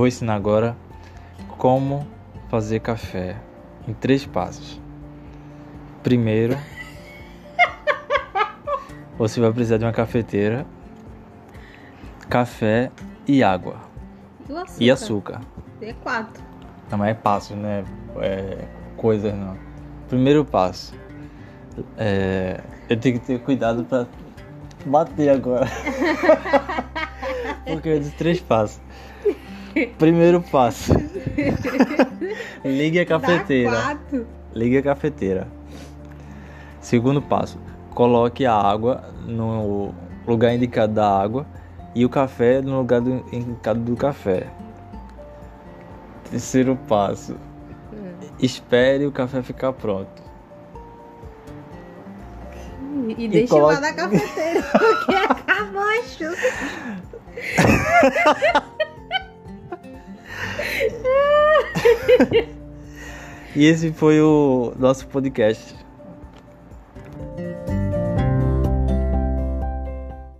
Vou ensinar agora como fazer café em três passos. Primeiro, você vai precisar de uma cafeteira, café e água. E açúcar? E açúcar. É quatro. Não, mas é passo, né? É, coisas não. Primeiro passo. É, eu tenho que ter cuidado pra bater agora. Porque é de três passos. Primeiro passo. Ligue a cafeteira. Ligue a cafeteira. Segundo passo. Coloque a água no lugar indicado da água e o café no lugar do, indicado do café. Terceiro passo. Espere o café ficar pronto. E, deixa coloca- lá na cafeteira, porque acabou a chuva. E esse foi o nosso podcast.